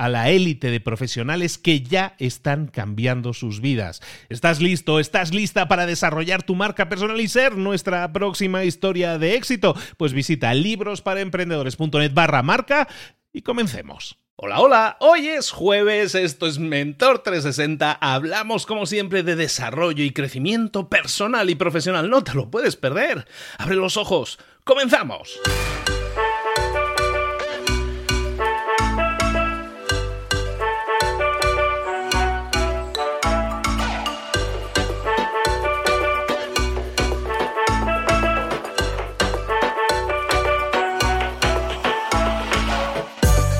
a la élite de profesionales que ya están cambiando sus vidas. ¿Estás listo? ¿Estás lista para desarrollar tu marca personal y ser nuestra próxima historia de éxito? Pues visita librosparaemprendedores.net barra marca y comencemos. Hola, hola, hoy es jueves, esto es Mentor 360, hablamos como siempre de desarrollo y crecimiento personal y profesional, no te lo puedes perder. Abre los ojos, comenzamos.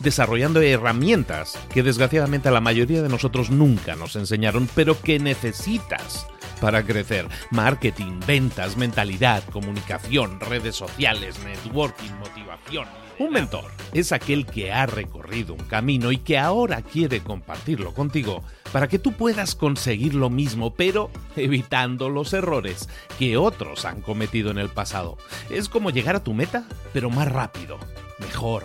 desarrollando herramientas que desgraciadamente a la mayoría de nosotros nunca nos enseñaron, pero que necesitas para crecer. Marketing, ventas, mentalidad, comunicación, redes sociales, networking, motivación. Un mentor es aquel que ha recorrido un camino y que ahora quiere compartirlo contigo para que tú puedas conseguir lo mismo, pero evitando los errores que otros han cometido en el pasado. Es como llegar a tu meta, pero más rápido, mejor.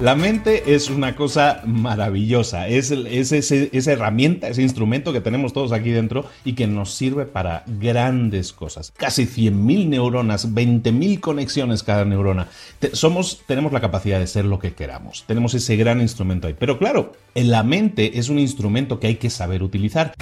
La mente es una cosa maravillosa, es, esa herramienta, ese instrumento que tenemos todos aquí dentro y que nos sirve para grandes cosas. Casi 100.000 neuronas, 20.000 conexiones cada neurona. somos, tenemos la capacidad de ser lo que queramos, tenemos ese gran instrumento ahí. Pero claro, la mente es un instrumento que hay que saber utilizar.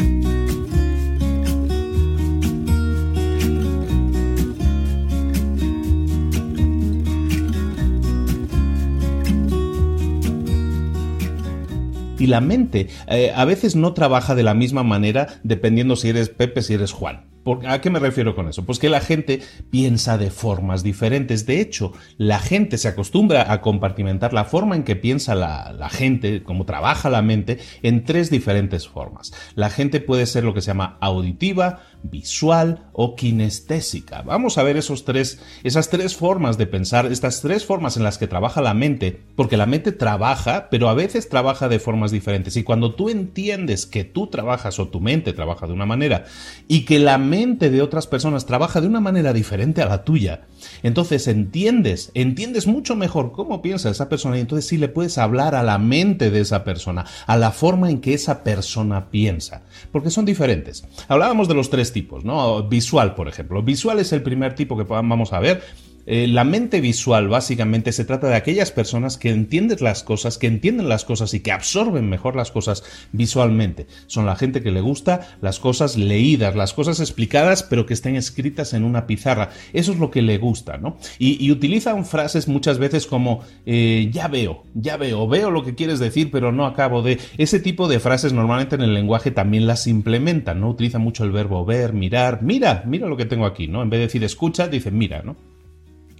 Y la mente eh, a veces no trabaja de la misma manera dependiendo si eres Pepe, si eres Juan. ¿A qué me refiero con eso? Pues que la gente piensa de formas diferentes. De hecho, la gente se acostumbra a compartimentar la forma en que piensa la, gente, cómo trabaja la mente, en tres diferentes formas. La gente puede ser lo que se llama auditiva, visual o kinestésica. Vamos a ver esos tres, esas tres formas de pensar, estas tres formas en las que trabaja la mente, porque la mente trabaja, pero a veces trabaja de formas diferentes. Y cuando tú entiendes que tú trabajas o tu mente trabaja de una manera y que la mente mente de otras personas trabaja de una manera diferente a la tuya. Entonces entiendes, entiendes mucho mejor cómo piensa esa persona y entonces sí le puedes hablar a la mente de esa persona, a la forma en que esa persona piensa, porque son diferentes. Hablábamos de los tres tipos, ¿no? Visual, por ejemplo. Visual es el primer tipo que vamos a ver eh, la mente visual básicamente se trata de aquellas personas que entienden las cosas, que entienden las cosas y que absorben mejor las cosas visualmente. Son la gente que le gusta las cosas leídas, las cosas explicadas, pero que estén escritas en una pizarra. Eso es lo que le gusta, ¿no? Y, utilizan frases muchas veces como eh, ya veo, ya veo, veo lo que quieres decir, pero no acabo de. Ese tipo de frases normalmente en el lenguaje también las implementan, ¿no? Utilizan mucho el verbo ver, mirar, mira, mira lo que tengo aquí, ¿no? En vez de decir escucha, dicen mira, ¿no?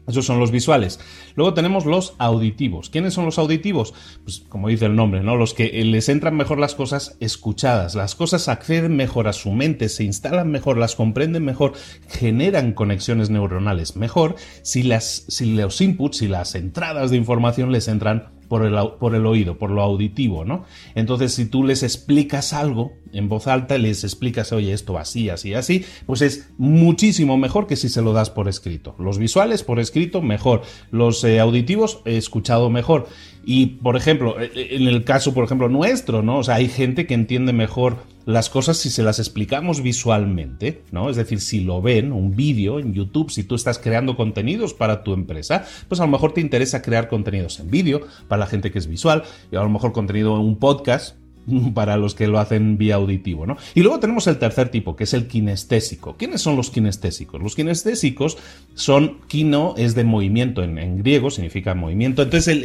Esos son los visuales. Luego tenemos los auditivos. ¿Quiénes son los auditivos? Pues como dice el nombre, ¿no? Los que les entran mejor las cosas escuchadas. Las cosas acceden mejor a su mente, se instalan mejor, las comprenden mejor, generan conexiones neuronales mejor si, las, si los inputs, si las entradas de información les entran por el, por el oído, por lo auditivo, ¿no? Entonces, si tú les explicas algo en voz alta, les explicas, oye, esto así, así, así, pues es muchísimo mejor que si se lo das por escrito. Los visuales por escrito, mejor. Los eh, auditivos, escuchado mejor. Y, por ejemplo, e, e, en el caso, por ejemplo, nuestro, ¿no? O sea, hay gente que entiende mejor las cosas si se las explicamos visualmente, ¿no? Es decir, si lo ven, un vídeo en YouTube, si tú estás creando contenidos para tu empresa, pues a lo mejor te interesa crear contenidos en vídeo para la gente que es visual, y a lo mejor contenido en un podcast para los que lo hacen vía auditivo, ¿no? Y luego tenemos el tercer tipo, que es el kinestésico. ¿Quiénes son los kinestésicos? Los kinestésicos son, kino es de movimiento en, griego, significa movimiento. Entonces,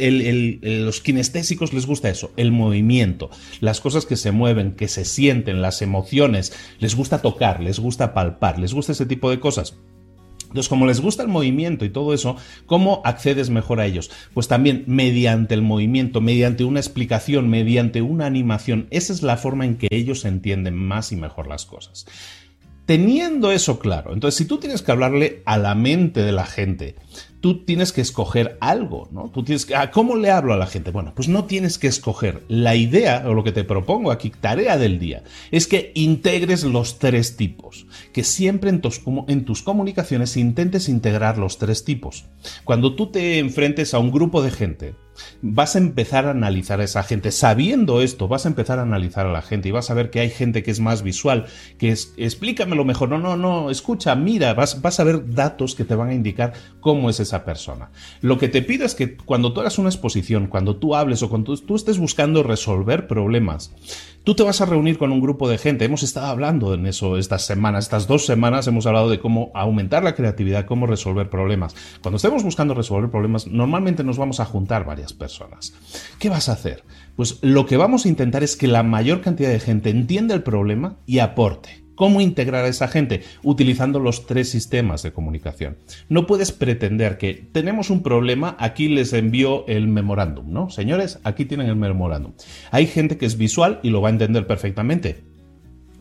los kinestésicos les gusta eso, el movimiento, las cosas que se mueven, que se sienten, las emociones, les gusta tocar, les gusta palpar, les gusta ese tipo de cosas. Entonces, como les gusta el movimiento y todo eso, ¿cómo accedes mejor a ellos? Pues también mediante el movimiento, mediante una explicación, mediante una animación. Esa es la forma en que ellos entienden más y mejor las cosas. Teniendo eso claro, entonces si tú tienes que hablarle a la mente de la gente, tú tienes que escoger algo, ¿no? Tú tienes que, ah, ¿cómo le hablo a la gente? Bueno, pues no tienes que escoger. La idea, o lo que te propongo aquí, tarea del día, es que integres los tres tipos, que siempre en tus, en tus comunicaciones intentes integrar los tres tipos. Cuando tú te enfrentes a un grupo de gente, vas a empezar a analizar a esa gente. Sabiendo esto, vas a empezar a analizar a la gente y vas a ver que hay gente que es más visual, que es, explícamelo mejor. No, no, no, escucha, mira, vas, vas a ver datos que te van a indicar cómo es esa persona. Lo que te pido es que cuando tú hagas una exposición, cuando tú hables o cuando tú estés buscando resolver problemas, tú te vas a reunir con un grupo de gente. Hemos estado hablando en eso estas semanas, estas dos semanas hemos hablado de cómo aumentar la creatividad, cómo resolver problemas. Cuando estemos buscando resolver problemas, normalmente nos vamos a juntar varias personas. ¿Qué vas a hacer? Pues lo que vamos a intentar es que la mayor cantidad de gente entienda el problema y aporte. ¿Cómo integrar a esa gente? Utilizando los tres sistemas de comunicación. No puedes pretender que tenemos un problema, aquí les envío el memorándum, ¿no? Señores, aquí tienen el memorándum. Hay gente que es visual y lo va a entender perfectamente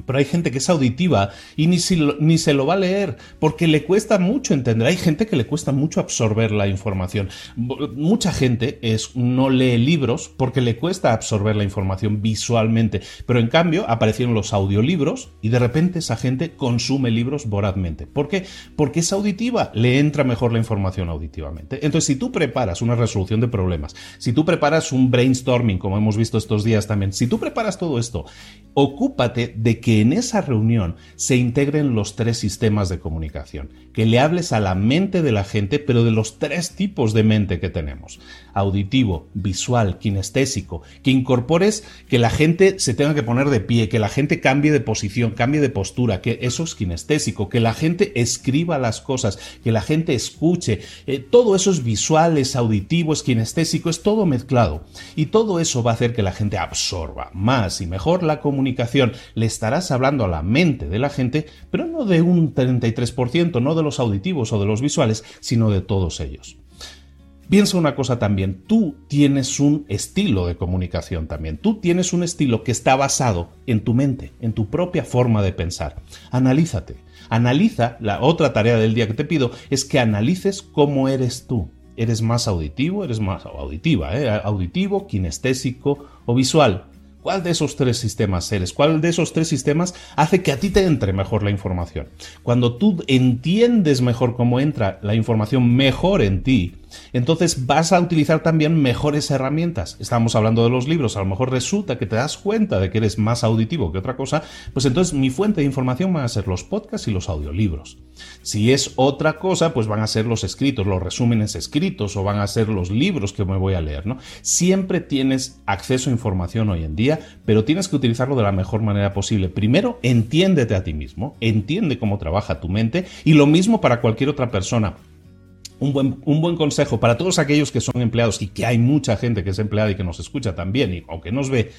pero hay gente que es auditiva y ni, ni, se lo va a leer porque le cuesta mucho entender. Hay gente que le cuesta mucho absorber la información. Mucha gente es, no lee libros porque le cuesta absorber la información visualmente, pero en cambio aparecieron los audiolibros y de repente esa gente consume libros vorazmente. ¿Por qué? Porque es auditiva, le entra mejor la información auditivamente. Entonces, si tú preparas una resolución de problemas, si tú preparas un brainstorming, como hemos visto estos días también, si tú preparas todo esto, ocúpate de que en esa reunión se integren los tres sistemas de comunicación, que le hables a la mente de la gente, pero de los tres tipos de mente que tenemos, auditivo, visual, kinestésico, que incorpores que la gente se tenga que poner de pie, que la gente cambie de posición, cambie de postura, que eso es kinestésico, que la gente escriba las cosas, que la gente escuche, eh, todo eso es visual, es auditivo, es kinestésico, es todo mezclado. Y todo eso va a hacer que la gente absorba más y mejor la comunicación, le estará hablando a la mente de la gente, pero no de un 33%, no de los auditivos o de los visuales, sino de todos ellos. Piensa una cosa también, tú tienes un estilo de comunicación también, tú tienes un estilo que está basado en tu mente, en tu propia forma de pensar. Analízate, analiza, la otra tarea del día que te pido es que analices cómo eres tú. ¿Eres más auditivo? ¿Eres más auditiva? Eh? ¿Auditivo, kinestésico o visual? ¿Cuál de esos tres sistemas eres? ¿Cuál de esos tres sistemas hace que a ti te entre mejor la información? Cuando tú entiendes mejor cómo entra la información mejor en ti, entonces vas a utilizar también mejores herramientas. Estamos hablando de los libros, a lo mejor resulta que te das cuenta de que eres más auditivo que otra cosa, pues entonces mi fuente de información van a ser los podcasts y los audiolibros. Si es otra cosa, pues van a ser los escritos, los resúmenes escritos o van a ser los libros que me voy a leer, ¿no? Siempre tienes acceso a información hoy en día, pero tienes que utilizarlo de la mejor manera posible. Primero, entiéndete a ti mismo, entiende cómo trabaja tu mente y lo mismo para cualquier otra persona un buen, consejo para todos aquellos que son empleados y que hay mucha gente que es empleada y que nos escucha también, y aunque nos ve,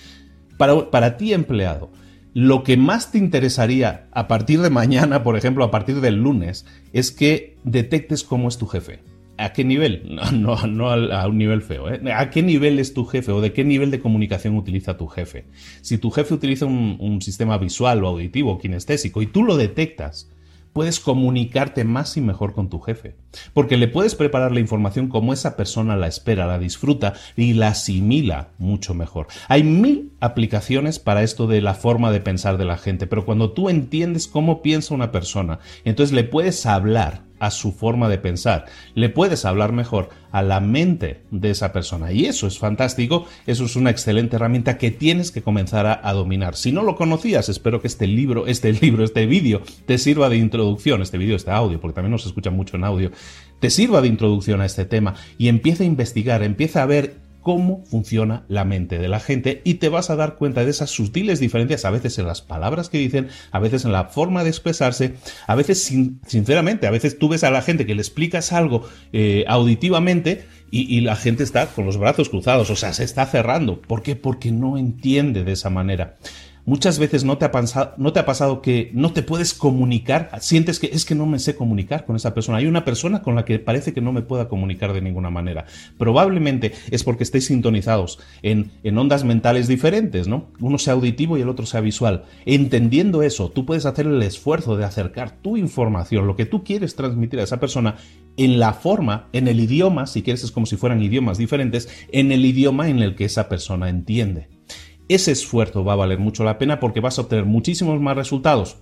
para, para ti empleado, lo que más te interesaría a partir de mañana, por ejemplo, a partir del lunes, es que detectes cómo es tu jefe. ¿A qué nivel? No, no, a, un nivel feo. ¿eh? ¿A qué nivel es tu jefe o de qué nivel de comunicación utiliza tu jefe? Si tu jefe utiliza un, un sistema visual o auditivo o kinestésico y tú lo detectas, puedes comunicarte más y mejor con tu jefe, porque le puedes preparar la información como esa persona la espera, la disfruta y la asimila mucho mejor. Hay mil aplicaciones para esto de la forma de pensar de la gente, pero cuando tú entiendes cómo piensa una persona, entonces le puedes hablar a su forma de pensar. Le puedes hablar mejor a la mente de esa persona. Y eso es fantástico, eso es una excelente herramienta que tienes que comenzar a, dominar. Si no lo conocías, espero que este libro, este libro, este vídeo te sirva de introducción, este vídeo, este audio, porque también nos escucha mucho en audio, te sirva de introducción a este tema y empieza a investigar, empieza a ver cómo funciona la mente de la gente y te vas a dar cuenta de esas sutiles diferencias, a veces en las palabras que dicen, a veces en la forma de expresarse, a veces sinceramente, a veces tú ves a la gente que le explicas algo eh, auditivamente y, y, la gente está con los brazos cruzados, o sea, se está cerrando. ¿Por qué? Porque no entiende de esa manera. Muchas veces no te, ha pasado, no te ha pasado que no te puedes comunicar, sientes que es que no me sé comunicar con esa persona. Hay una persona con la que parece que no me pueda comunicar de ninguna manera. Probablemente es porque estéis sintonizados en, ondas mentales diferentes, ¿no? Uno sea auditivo y el otro sea visual. Entendiendo eso, tú puedes hacer el esfuerzo de acercar tu información, lo que tú quieres transmitir a esa persona, en la forma, en el idioma, si quieres es como si fueran idiomas diferentes, en el idioma en el que esa persona entiende ese esfuerzo va a valer mucho la pena porque vas a obtener muchísimos más resultados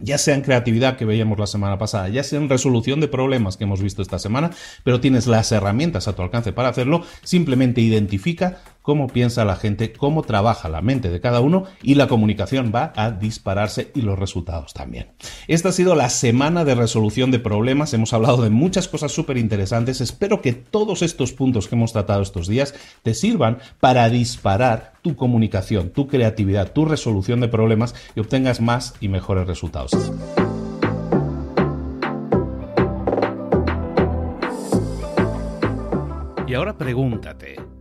ya sea en creatividad que veíamos la semana pasada, ya sea en resolución de problemas que hemos visto esta semana, pero tienes las herramientas a tu alcance para hacerlo, simplemente identifica cómo piensa la gente, cómo trabaja la mente de cada uno y la comunicación va a dispararse y los resultados también. Esta ha sido la semana de resolución de problemas, hemos hablado de muchas cosas súper interesantes, espero que todos estos puntos que hemos tratado estos días te sirvan para disparar tu comunicación, tu creatividad, tu resolución de problemas y obtengas más y mejores resultados. Y ahora pregúntate,